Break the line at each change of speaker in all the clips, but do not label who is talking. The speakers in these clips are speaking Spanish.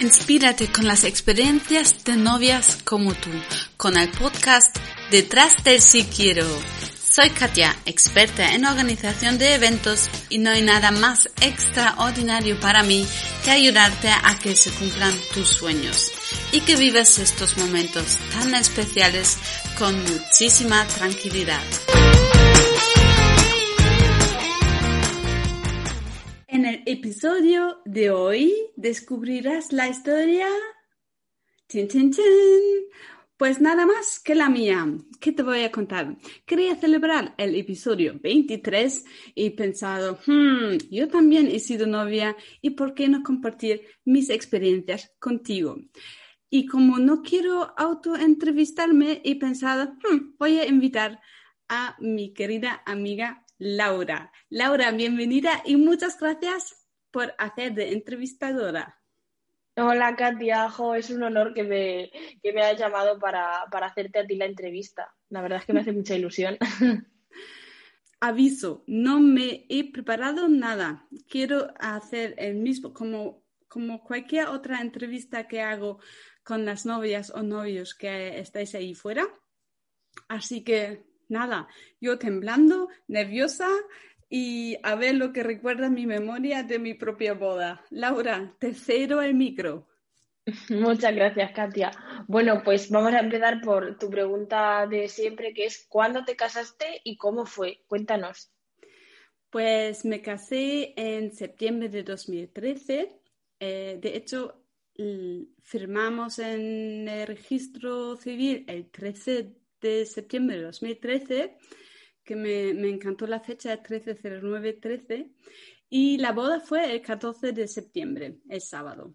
Inspírate con las experiencias de novias como tú, con el podcast Detrás del Sí Quiero. Soy Katia, experta en organización de eventos y no hay nada más extraordinario para mí que ayudarte a que se cumplan tus sueños y que vivas estos momentos tan especiales con muchísima tranquilidad. Episodio de hoy descubrirás la historia... ¡Tin, tin, tin! Pues nada más que la mía. ¿Qué te voy a contar? Quería celebrar el episodio 23 y pensado, hmm, yo también he sido novia y por qué no compartir mis experiencias contigo. Y como no quiero autoentrevistarme, he pensado, hmm, voy a invitar a mi querida amiga Laura. Laura, bienvenida y muchas gracias por hacer de entrevistadora.
Hola Katia, es un honor que me, que me hayas llamado para, hacerte a ti la entrevista. La verdad es que me hace mucha ilusión.
Aviso, no me he preparado nada. Quiero hacer el mismo, como, como cualquier otra entrevista que hago con las novias o novios que estáis ahí fuera. Así que nada, yo temblando, nerviosa y a ver lo que recuerda mi memoria de mi propia boda. Laura, te cedo el micro.
Muchas gracias, Katia. Bueno, pues vamos a empezar por tu pregunta de siempre, que es ¿cuándo te casaste y cómo fue? Cuéntanos.
Pues me casé en septiembre de 2013. Eh, de hecho, firmamos en el registro civil el 13 de septiembre de 2013, que me, encantó la fecha, es 130913, y la boda fue el 14 de septiembre, el sábado.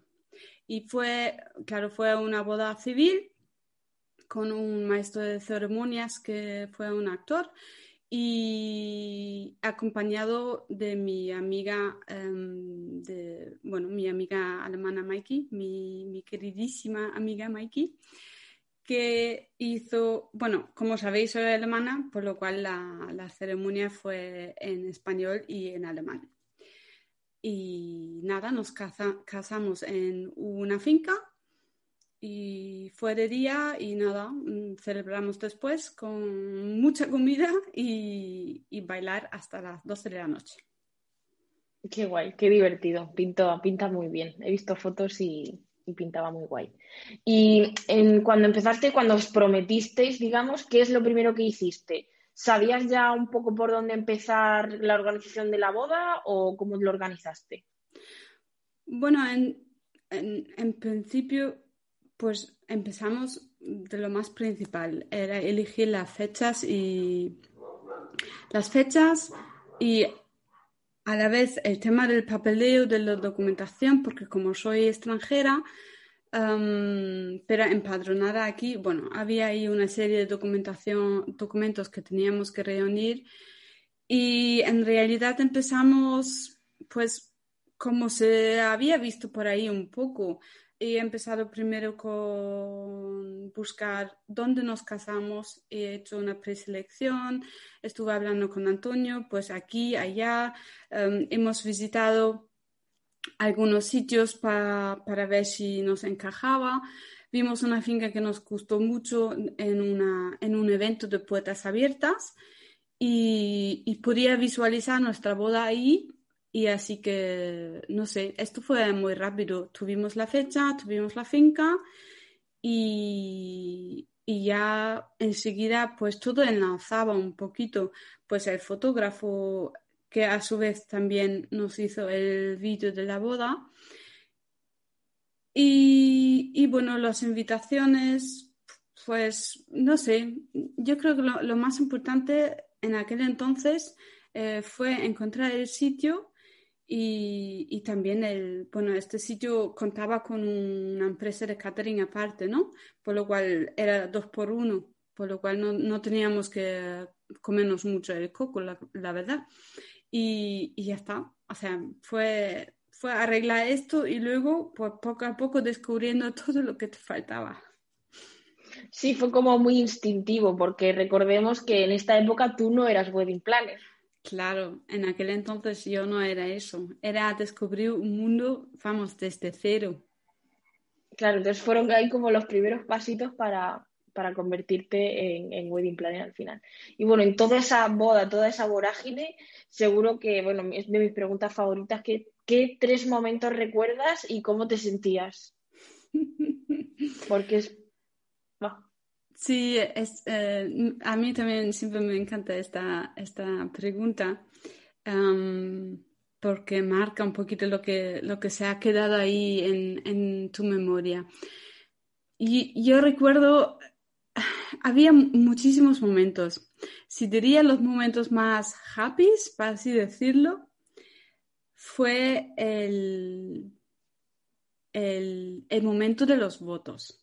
Y fue, claro, fue una boda civil con un maestro de ceremonias que fue un actor y acompañado de mi amiga, em, bueno, mi amiga alemana Mikey, mi, mi queridísima amiga Mikey, que hizo, bueno, como sabéis, soy alemana, por lo cual la, ceremonia fue en español y en alemán. Y nada, nos casamos en una finca y fue de día y nada, mm, celebramos después con mucha comida y, bailar hasta las 12 de la noche.
Qué guay, qué divertido, Pinto, pinta muy bien. He visto fotos y, y pintaba muy guay. Y en, cuando empezaste, cuando os prometisteis, digamos, ¿qué es lo primero que hiciste? ¿Sabías ya un poco por dónde empezar la organización de la boda o cómo lo organizaste?
Bueno, en, en, principio, pues empezamos de lo más principal, era elegir las fechas y las fechas y a la vez el tema del papeleo, de la documentación, porque como soy extranjera, pero empadronada aquí, bueno, había ahí una serie de documentación, documentos que teníamos que reunir y en realidad empezamos, pues, como se había visto por ahí un poco, he empezado primero con buscar dónde nos casamos, he hecho una preselección, estuve hablando con Antonio, pues aquí, allá, em, hemos visitado algunos sitios para ver si nos encajaba. Vimos una finca que nos gustó mucho en, una, en un evento de puertas abiertas y, y podía visualizar nuestra boda ahí y así que, no sé, esto fue muy rápido. Tuvimos la fecha, tuvimos la finca y, ya enseguida pues todo enlazaba un poquito. Pues el fotógrafo que a su vez también nos hizo el vídeo de la boda. Y, bueno, las invitaciones, pues no sé, yo creo que lo, más importante en aquel entonces eh, fue encontrar el sitio y, también el, bueno, este sitio contaba con una empresa de catering aparte, ¿no? Por lo cual era dos por uno, por lo cual no, no teníamos que comernos mucho el coco, la, la verdad. Y, ya está. O sea, fue, fue arreglar esto y luego, pues, poco a poco, descubriendo todo lo que te faltaba.
Sí, fue como muy instintivo, porque recordemos que en esta época tú no eras wedding planner.
Claro, en aquel entonces yo no era eso, era descubrir un mundo, vamos, desde cero.
Claro, entonces fueron ahí como los primeros pasitos para, para convertirte en, wedding planner al final. Y bueno, en toda esa boda, toda esa vorágine, seguro que, bueno, es de mis preguntas favoritas, ¿qué, qué tres momentos recuerdas y cómo te sentías? Porque es...
Sí, es, eh, a mí también siempre me encanta esta, esta pregunta porque marca un poquito lo que, lo que se ha quedado ahí en, en tu memoria. Y yo recuerdo había muchísimos momentos. Si diría los momentos más happy, para así decirlo, fue el, el, momento de los votos.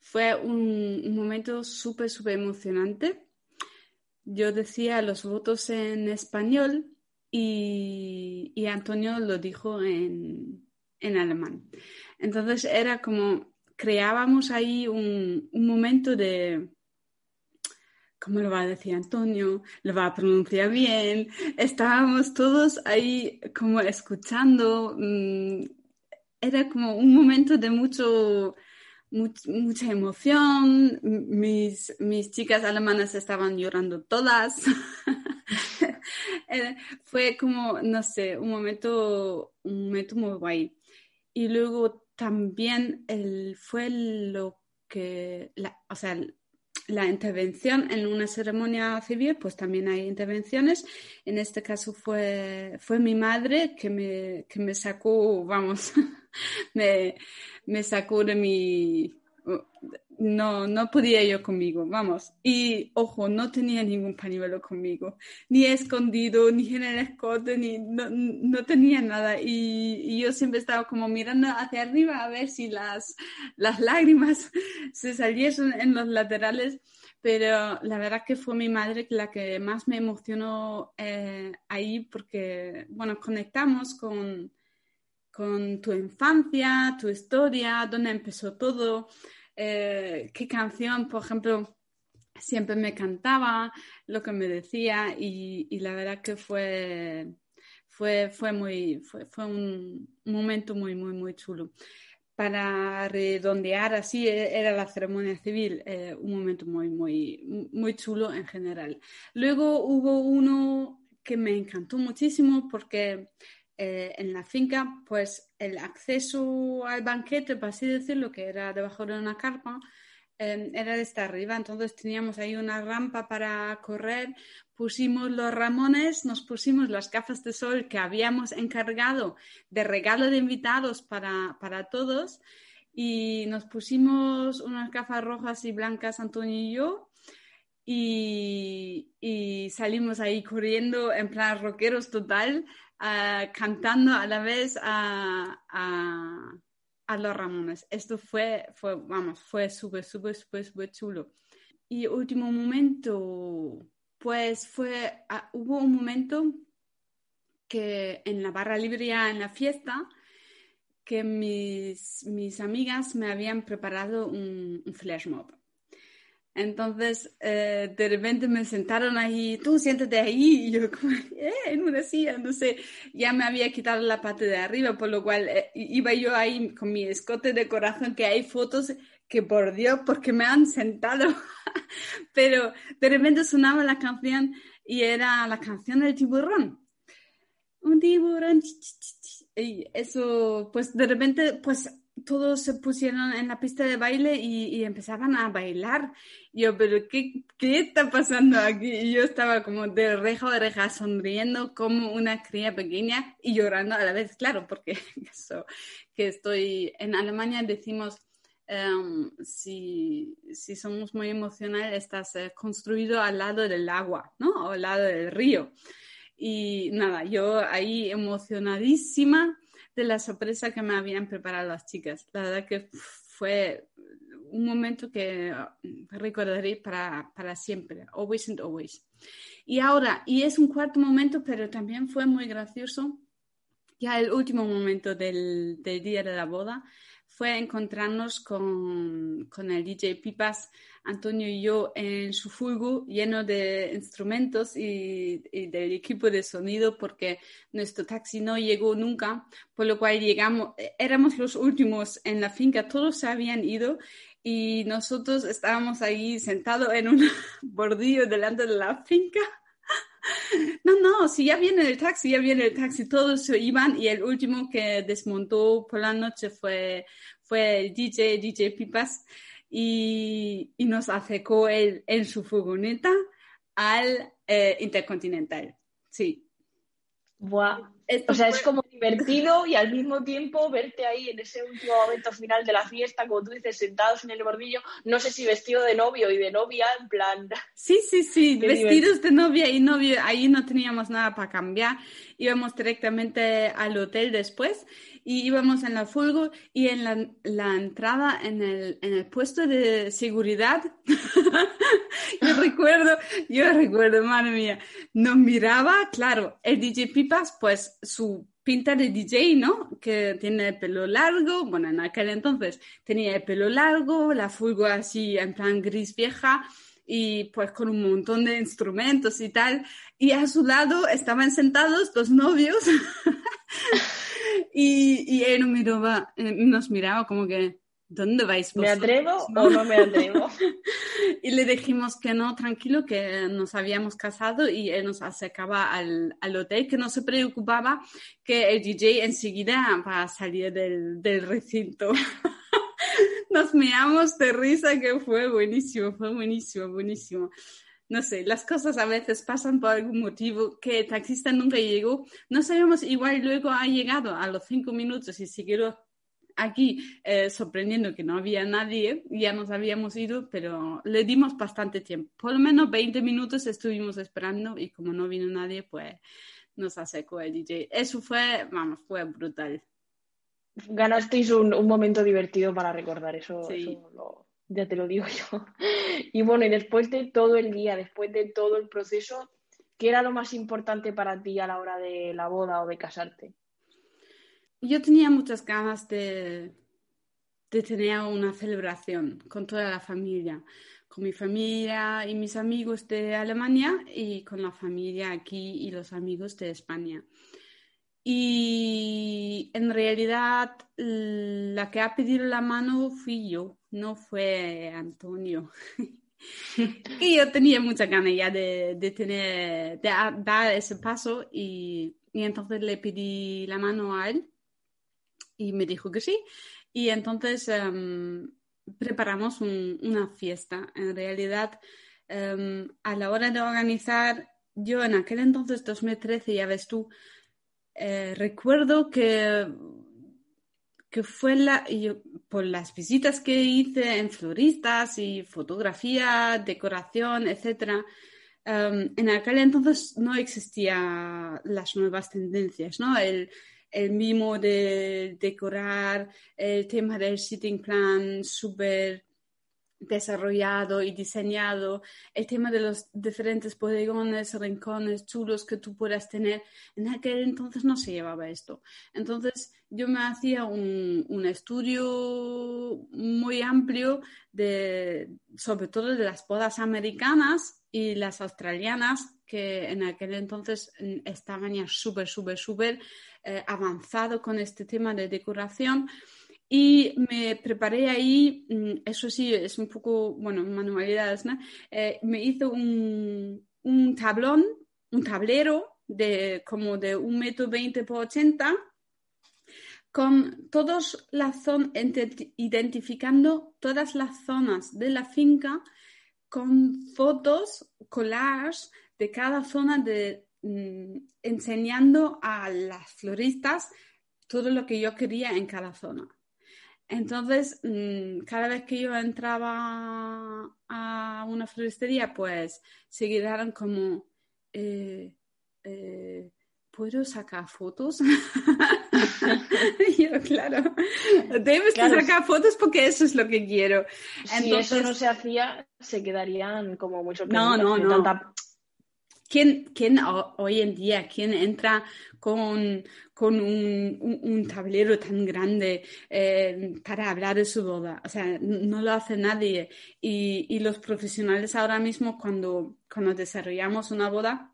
Fue un, momento súper, súper emocionante. Yo decía los votos en español y, Antonio lo dijo en, en alemán. Entonces era como creábamos ahí un, momento de, ¿cómo lo va a decir Antonio? ¿Lo va a pronunciar bien? Estábamos todos ahí como escuchando. Mm, era como un momento de mucho, mucha emoción. Mis, mis chicas alemanas estaban llorando todas. Fue como, no sé, un momento, un momento muy guay. Y luego también fue lo que, la, o sea, la intervención en una ceremonia civil, pues también hay intervenciones. En este caso fue, fue mi madre que me, que me sacó, vamos, me, me sacó de mi, no, no podía yo conmigo, vamos. Y ojo, no tenía ningún pañuelo conmigo, ni escondido, ni en el escote, ni no, tenía nada. Y, yo siempre estaba como mirando hacia arriba a ver si las, las lágrimas se saliesen en los laterales. Pero la verdad que fue mi madre la que más me emocionó eh, ahí porque, bueno, conectamos con, con tu infancia, tu historia, dónde empezó todo. Eh, qué canción, por ejemplo, siempre me cantaba, lo que me decía y, la verdad que fue, fue, fue, muy, fue, fue un momento muy, muy, muy chulo. Para redondear así, e, era la ceremonia civil, eh, un momento muy, muy, muy chulo en general. Luego hubo uno que me encantó muchísimo porque eh, en la finca, pues el acceso al banquete, por así decirlo, que era debajo de una carpa, em, era desde arriba. Entonces teníamos ahí una rampa para correr, pusimos los ramones, nos pusimos las gafas de sol que habíamos encargado de regalo de invitados para, para todos y nos pusimos unas gafas rojas y blancas, Antonio y yo. Y, y salimos ahí corriendo en plan rockeros total cantando a la vez a, a, los Ramones. Esto fue, fue vamos, fue súper, súper, súper, súper chulo. Y último momento, pues fue, ah, hubo un momento que en la barra libre, en la fiesta, que mis, mis amigas me habían preparado un, un flash mob. Entonces, eh, de repente me sentaron ahí, tú siéntate ahí, y yo como, eh, en una silla, sé, ya me había quitado la parte de arriba, por lo cual eh, iba yo ahí con mi escote de corazón, que hay fotos que por Dios, porque me han sentado, pero de repente sonaba la canción y era la canción del tiburón. Un tiburón, y eso, pues de repente, pues todos se pusieron en la pista de baile y, empezaban a bailar. yo, pero qué, qué, está pasando aquí? Y yo estaba como de reja a oreja sonriendo como una cría pequeña y llorando a la vez, claro, porque eso, que estoy en Alemania decimos, em, si, si, somos muy emocionales, estás eh, construido al lado del agua, ¿no? O al lado del río. Y nada, yo ahí emocionadísima de la sorpresa que me habían preparado las chicas. La verdad que fue un momento que recordaré para, para siempre, always and always. Y ahora, y es un cuarto momento, pero también fue muy gracioso, ya el último momento del, del día de la boda, fue encontrarnos con, con, el DJ Pipas, Antonio y yo en su fulgo lleno de instrumentos y, del equipo de sonido porque nuestro taxi no llegó nunca, por lo cual llegamos, éramos los últimos en la finca, todos se habían ido y nosotros estábamos ahí sentados en un bordillo delante de la finca no, no, si ya viene el taxi, ya viene el taxi, todos se iban y el último que desmontó por la noche fue, fue el DJ, DJ Pipas, y, y nos acercó él en su furgoneta al eh, Intercontinental. Sí.
O sea, es como divertido y al mismo tiempo verte ahí en ese último momento final de la fiesta, como tú dices, sentados en el bordillo, no sé si vestido de novio y de novia, en plan.
Sí, sí, sí, vestidos de novia y novio, ahí no teníamos nada para cambiar, íbamos directamente al hotel después y íbamos en la fulgo y en la, entrada en el, en el, puesto de seguridad. yo recuerdo, yo recuerdo, madre mía, nos miraba, claro, el DJ Pipas, pues su pinta de DJ, ¿no? Que tiene el pelo largo, bueno, en aquel entonces tenía el pelo largo, la fulgo así en plan gris vieja y pues con un montón de instrumentos y tal. Y a su lado estaban sentados dos novios y, él nos miraba, eh, nos miraba como que, ¿dónde vais
¿Me atrevo o no me atrevo?
y le dijimos que no, tranquilo, que nos habíamos casado y él nos acercaba al, al hotel, que no se preocupaba que el DJ enseguida va a salir del, del recinto. nos meamos de risa que fue buenísimo, fue buenísimo, buenísimo no sé, las cosas a veces pasan por algún motivo que el taxista nunca llegó. No sabemos, igual luego ha llegado a los cinco minutos y siguió aquí eh, sorprendiendo que no había nadie, ya nos habíamos ido, pero le dimos bastante tiempo. Por lo menos 20 minutos estuvimos esperando y como no vino nadie, pues nos acercó el DJ. Eso fue, vamos, fue brutal.
Ganasteis un, momento divertido para recordar eso, eso lo, ya te lo digo yo. Y bueno, y después de todo el día, después de todo el proceso, ¿qué era lo más importante para ti a la hora de la boda o de casarte?
Yo tenía muchas ganas de, de tener una celebración con toda la familia, con mi familia y mis amigos de Alemania y con la familia aquí y los amigos de España. Y en realidad la que ha pedido la mano fui yo, no fue Antonio. y yo tenía mucha ganas ya de, de tener, de dar ese paso y, y, entonces le pedí la mano a él y me dijo que sí. Y entonces em, preparamos una fiesta. En realidad, em, a la hora de organizar, yo en aquel entonces, 2013, ya ves tú, eh, recuerdo que que fue la, yo, por las visitas que hice en floristas y fotografía, decoración, etc., em, en aquel entonces no existían las nuevas tendencias, ¿no? El, el mimo de decorar, el tema del sitting plan súper desarrollado y diseñado, el tema de los diferentes bodegones, rincones chulos que tú puedas tener, en aquel entonces no se llevaba esto. Entonces yo me hacía un, un estudio muy amplio de, sobre todo de las bodas americanas y las australianas, que en aquel entonces mm, estaban ya súper, súper, súper eh, avanzado con este tema de decoración. Y me preparé ahí, mm, eso sí, es un poco, bueno, manualidades, ¿no? Eh, me hizo un, un, tablón, un tablero de como de un metro veinte por ochenta, con todas las zonas, identificando todas las zonas de la finca con fotos, collages de cada zona, de, mm, enseñando a las floristas todo lo que yo quería en cada zona. Entonces, mm, cada vez que yo entraba a una floristería, pues se quedaron como, eh, eh, ¿puedo sacar fotos? yo, claro, debes sacar fotos porque eso es lo que quiero.
Si eso no se hacía, se quedarían como muy sorprendidos.
No, no, no. ¿Quién, quién hoy en día, quién entra con, con un, un, tablero tan grande eh, para hablar de su boda? O sea, no lo hace nadie. Y, y los profesionales ahora mismo, cuando, cuando desarrollamos una boda,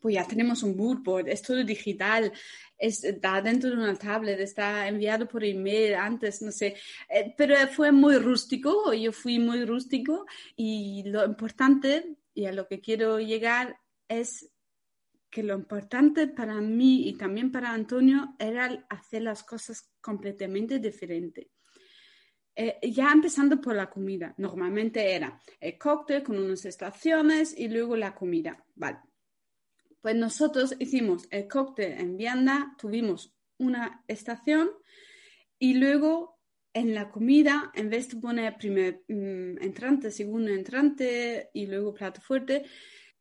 pues ya tenemos un mood es todo digital, está dentro de una tablet, está enviado por email antes, no sé, eh, pero fue muy rústico, yo fui muy rústico y lo importante y a lo que quiero llegar es que lo importante para mí y también para Antonio era hacer las cosas completamente diferentes. Eh, ya empezando por la comida, normalmente era el cóctel con unas estaciones y luego la comida. Vale, pues nosotros hicimos el cóctel en vianda, tuvimos una estación y luego en la comida, en vez de poner primer mm, entrante, segundo entrante y luego plato fuerte,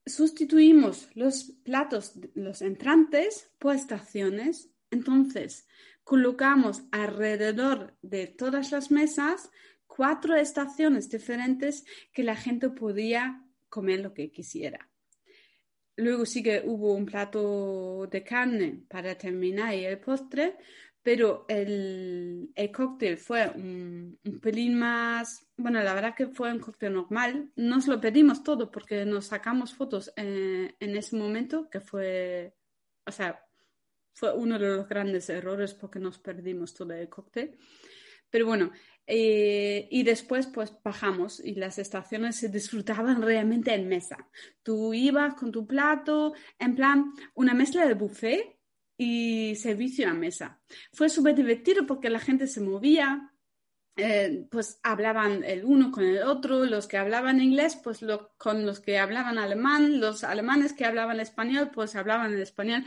sustituimos los platos, los entrantes por estaciones. Entonces, colocamos alrededor de todas las mesas cuatro estaciones diferentes que la gente podía comer lo que quisiera. Luego sí que hubo un plato de carne para terminar y el postre, pero el, el cóctel fue un, pelín más, bueno, la verdad que fue un cóctel normal. Nos lo pedimos todo porque nos sacamos fotos en, en ese momento, que fue, o sea, fue uno de los grandes errores porque nos perdimos todo el cóctel. Pero bueno, eh, y después pues bajamos y las estaciones se disfrutaban realmente en mesa. Tú ibas con tu plato, en plan una mezcla de buffet y servicio a mesa. Fue súper divertido porque la gente se movía, eh, pues hablaban el uno con el otro, los que hablaban inglés, pues con los que hablaban alemán, los alemanes que hablaban español, pues hablaban en español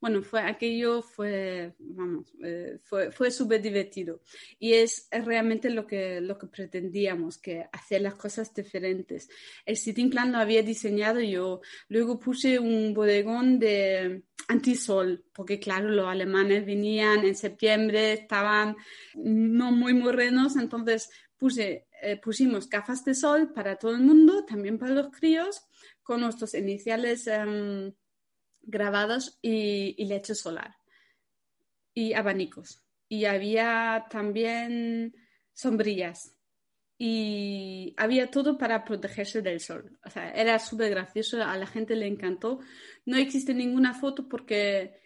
bueno, fue aquello fue, vamos, eh, fue, fue súper divertido. Y es, realmente lo que, lo que pretendíamos, que hacer las cosas diferentes. El sitting plan lo había diseñado yo. Luego puse un bodegón de antisol, porque claro, los alemanes venían en septiembre, estaban no muy morrenos, entonces puse, eh, pusimos gafas de sol para todo el mundo, también para los críos, con nuestros iniciales. Em, grabados y, leche solar y abanicos. Y había también sombrillas y había todo para protegerse del sol. O sea, era súper gracioso, a la gente le encantó. No existe ninguna foto porque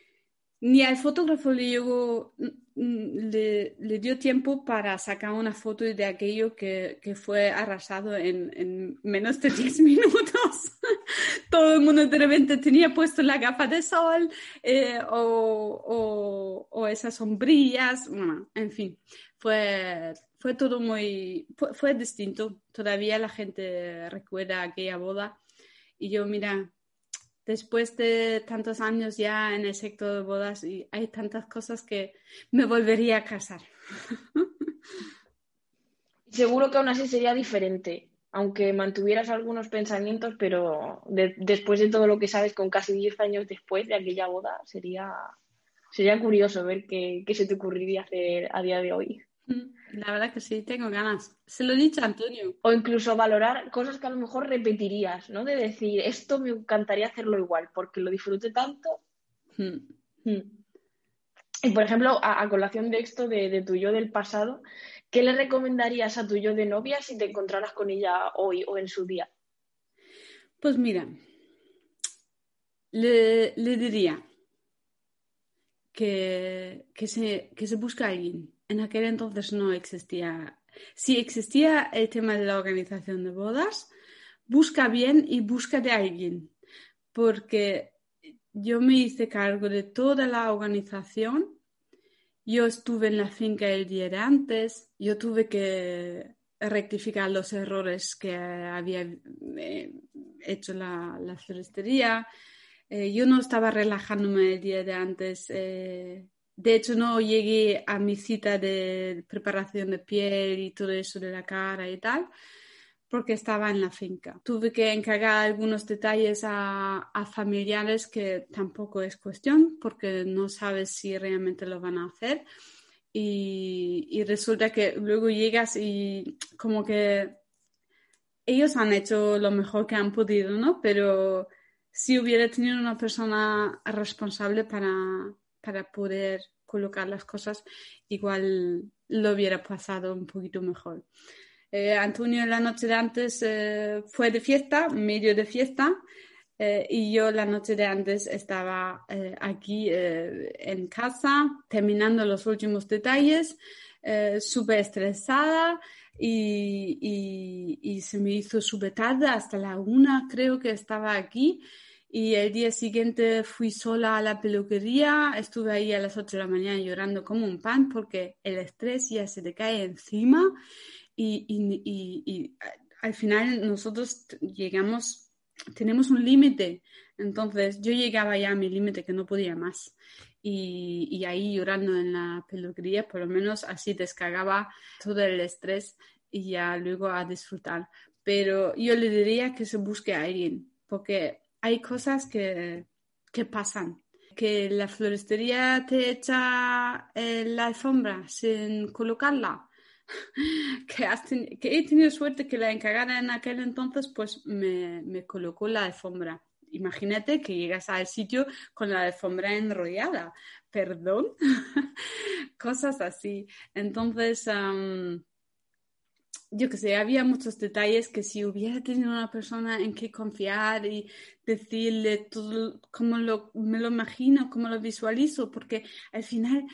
ni al fotógrafo le, llegó, le, dio tiempo para sacar una foto de aquello que, fue arrasado en, en menos de 10 minutos todo el mundo de repente tenía puesto la gafa de sol eh, o, esas sombrillas, en fin, fue, fue todo muy, fue, distinto. Todavía la gente recuerda aquella boda y yo, mira, después de tantos años ya en el sector de bodas y hay tantas cosas que me volvería a casar.
Seguro que aún así sería diferente aunque mantuvieras algunos pensamientos, pero después de todo lo que sabes con casi 10 años después de aquella boda, sería, sería curioso ver qué, se te ocurriría hacer a día de hoy.
Mm, la verdad que sí, tengo ganas. Se lo he dicho a Antonio.
O incluso valorar cosas que a lo mejor repetirías, ¿no? De decir, esto me encantaría hacerlo igual, porque lo disfruté tanto. Mm. Mm. Y por ejemplo, a, colación de esto de, de tu yo del pasado, ¿Qué le recomendarías a tu yo de novia si te encontraras con ella hoy o en su día?
Pues mira, le, diría que, que, se, que se busque a alguien. En aquel entonces no existía. Si existía el tema de la organización de bodas, busca bien y busca de alguien. Porque yo me hice cargo de toda la organización yo estuve en la finca el día de antes, yo tuve que rectificar los errores que había eh, hecho la, la floristería. Eh, yo no estaba relajándome el día de antes. Eh, de hecho, no llegué a mi cita de preparación de piel y todo eso de la cara y tal porque estaba en la finca. Tuve que encargar algunos detalles a, familiares que tampoco es cuestión porque no sabes si realmente lo van a hacer. Y, resulta que luego llegas y como que ellos han hecho lo mejor que han podido, ¿no? Pero si hubiera tenido una persona responsable para, para poder colocar las cosas, igual lo hubiera pasado un poquito mejor. Eh, Antonio la noche de antes eh, fue de fiesta, medio de fiesta, eh, y yo la noche de antes estaba aquí en casa terminando los últimos detalles, súper estresada y, y, se me hizo súper tarde, hasta la una creo que estaba aquí y el día siguiente fui sola a la peluquería, estuve ahí a las 8 de la mañana llorando como un pan porque el estrés ya se te cae encima y, y, y, al final nosotros llegamos, tenemos un límite, entonces yo llegaba ya a mi límite que no podía más y, ahí llorando en la peluquería, por lo menos así descargaba todo el estrés y ya luego a disfrutar. Pero yo le diría que se busque a alguien porque hay cosas que, pasan. Que la floristería te echa eh, la alfombra sin colocarla. que, he tenido suerte que la encargada en aquel entonces pues me, colocó la alfombra. Imagínate que llegas al sitio con la alfombra enrollada. Perdón. Cosas así. Entonces, yo que sé, había muchos detalles que si hubiera tenido una persona en que confiar y decirle todo como lo, me lo imagino, cómo lo visualizo, porque al final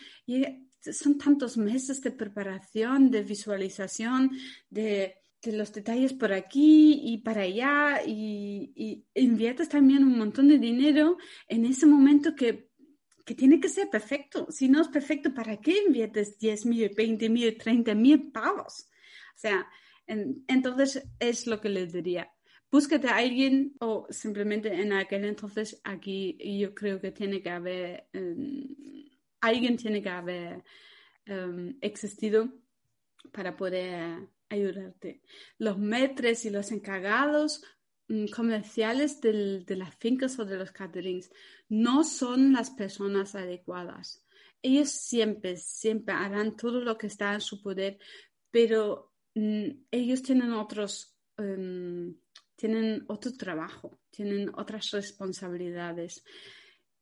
son tantos meses de preparación, de visualización, de, de los detalles por aquí y para allá y, y, inviertes también un montón de dinero en ese momento que que tiene que ser perfecto. Si no es perfecto, ¿para qué inviertes 10 mil, 20 mil, 30 mil pavos? O sea, entonces es lo que les diría. Búsquete a alguien o simplemente en aquel entonces aquí yo creo que tiene que haber, em, alguien tiene que haber em, existido para poder ayudarte. Los metres y los encargados mm, comerciales de las fincas o de los caterings no son las personas adecuadas. Ellos siempre, siempre harán todo lo que está en su poder, pero Mm, ellos tienen otros, em, tienen otro trabajo, tienen otras responsabilidades,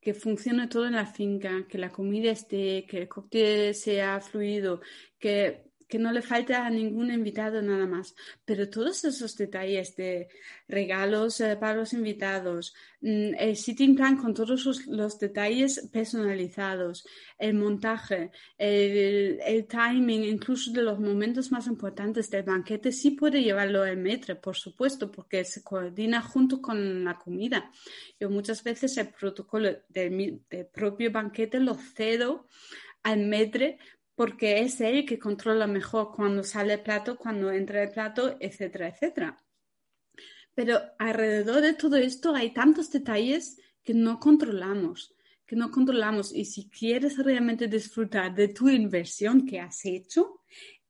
que funcione todo en la finca, que la comida esté, que el cóctel sea fluido, que que no le falta a ningún invitado nada más. Pero todos esos detalles de regalos eh, para los invitados, mm, el sitting plan con todos los, detalles personalizados, el montaje, el, timing, incluso de los momentos más importantes del banquete, sí puede llevarlo el metre, por supuesto, porque se coordina junto con la comida. Yo muchas veces el protocolo del, del propio banquete lo cedo al metre porque es él que controla mejor cuando sale el plato, cuando entra el plato, etcétera, etcétera. Pero alrededor de todo esto hay tantos detalles que no controlamos, que no controlamos. Y si quieres realmente disfrutar de tu inversión que has hecho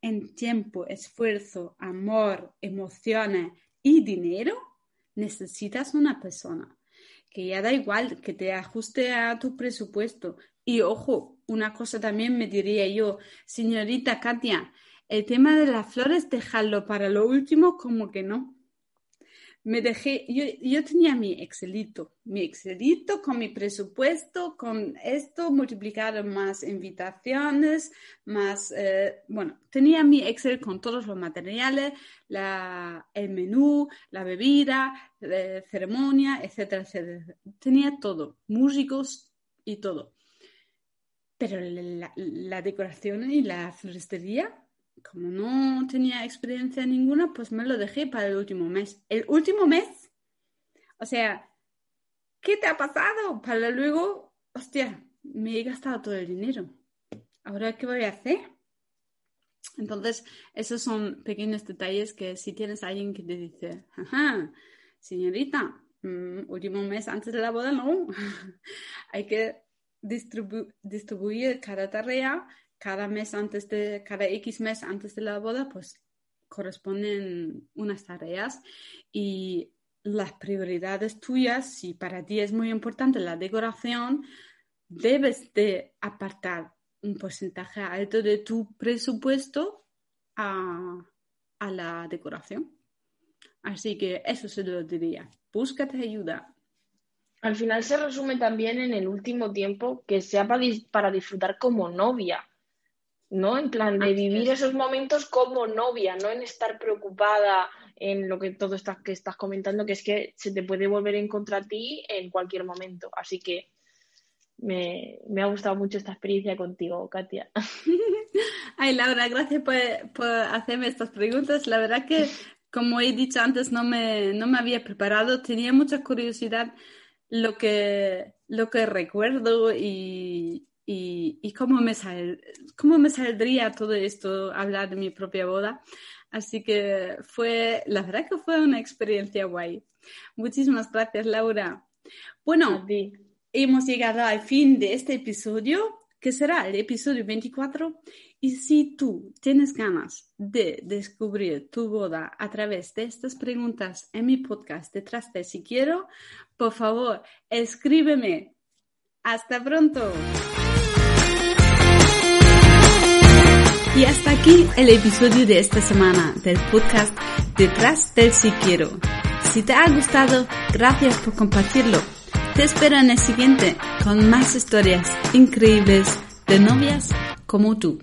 en tiempo, esfuerzo, amor, emociones y dinero, necesitas una persona que ya da igual que te ajuste a tu presupuesto. Y ojo, una cosa también me diría yo, señorita Katia, el tema de las flores, dejarlo para lo último, como que no. Me dejé, yo, tenía mi Excelito, mi Excelito con mi presupuesto, con esto multiplicado más invitaciones, más, eh, bueno, tenía mi Excel con todos los materiales, la, el menú, la bebida, la eh, ceremonia, etcétera, etcétera. Tenía todo, músicos y todo. Pero la, decoración y la floristería, como no tenía experiencia ninguna, pues me lo dejé para el último mes. El último mes, o sea, ¿qué te ha pasado? Para luego, hostia, me he gastado todo el dinero. ¿Ahora qué voy a hacer? Entonces, esos son pequeños detalles que si tienes alguien que te dice, ajá, señorita, mm, último mes antes de la boda, no, hay que distribuir cada tarea cada mes antes de, cada X mes antes de la boda, pues corresponden unas tareas y las prioridades tuyas, si para ti es muy importante la decoración, debes de apartar un porcentaje alto de tu presupuesto a, a la decoración. Así que eso se lo diría. Búscate ayuda.
Al final se resume también en el último tiempo que sea para, para disfrutar como novia, ¿no? En plan de vivir esos momentos como novia, no en estar preocupada en lo que todo estás que estás comentando, que es que se te puede volver en contra ti en cualquier momento. Así que me, ha gustado mucho esta experiencia contigo, Katia.
Ay, Laura, gracias por, por, hacerme estas preguntas. La verdad que, como he dicho antes, no me, no me había preparado. Tenía mucha curiosidad lo que, lo que recuerdo y, y, cómo, me sal, cómo me saldría todo esto, hablar de mi propia boda. Así que fue, la verdad que fue una experiencia guay. Muchísimas gracias, Laura. Bueno, hemos llegado al fin de este episodio, que será el episodio 24. Y si tú tienes ganas de descubrir tu boda a través de estas preguntas en mi podcast detrás de si quiero, por favor, escríbeme. Hasta pronto. Y hasta aquí el episodio de esta semana del podcast Detrás del Si Quiero. Si te ha gustado, gracias por compartirlo. Te espero en el siguiente con más historias increíbles de novias como tú.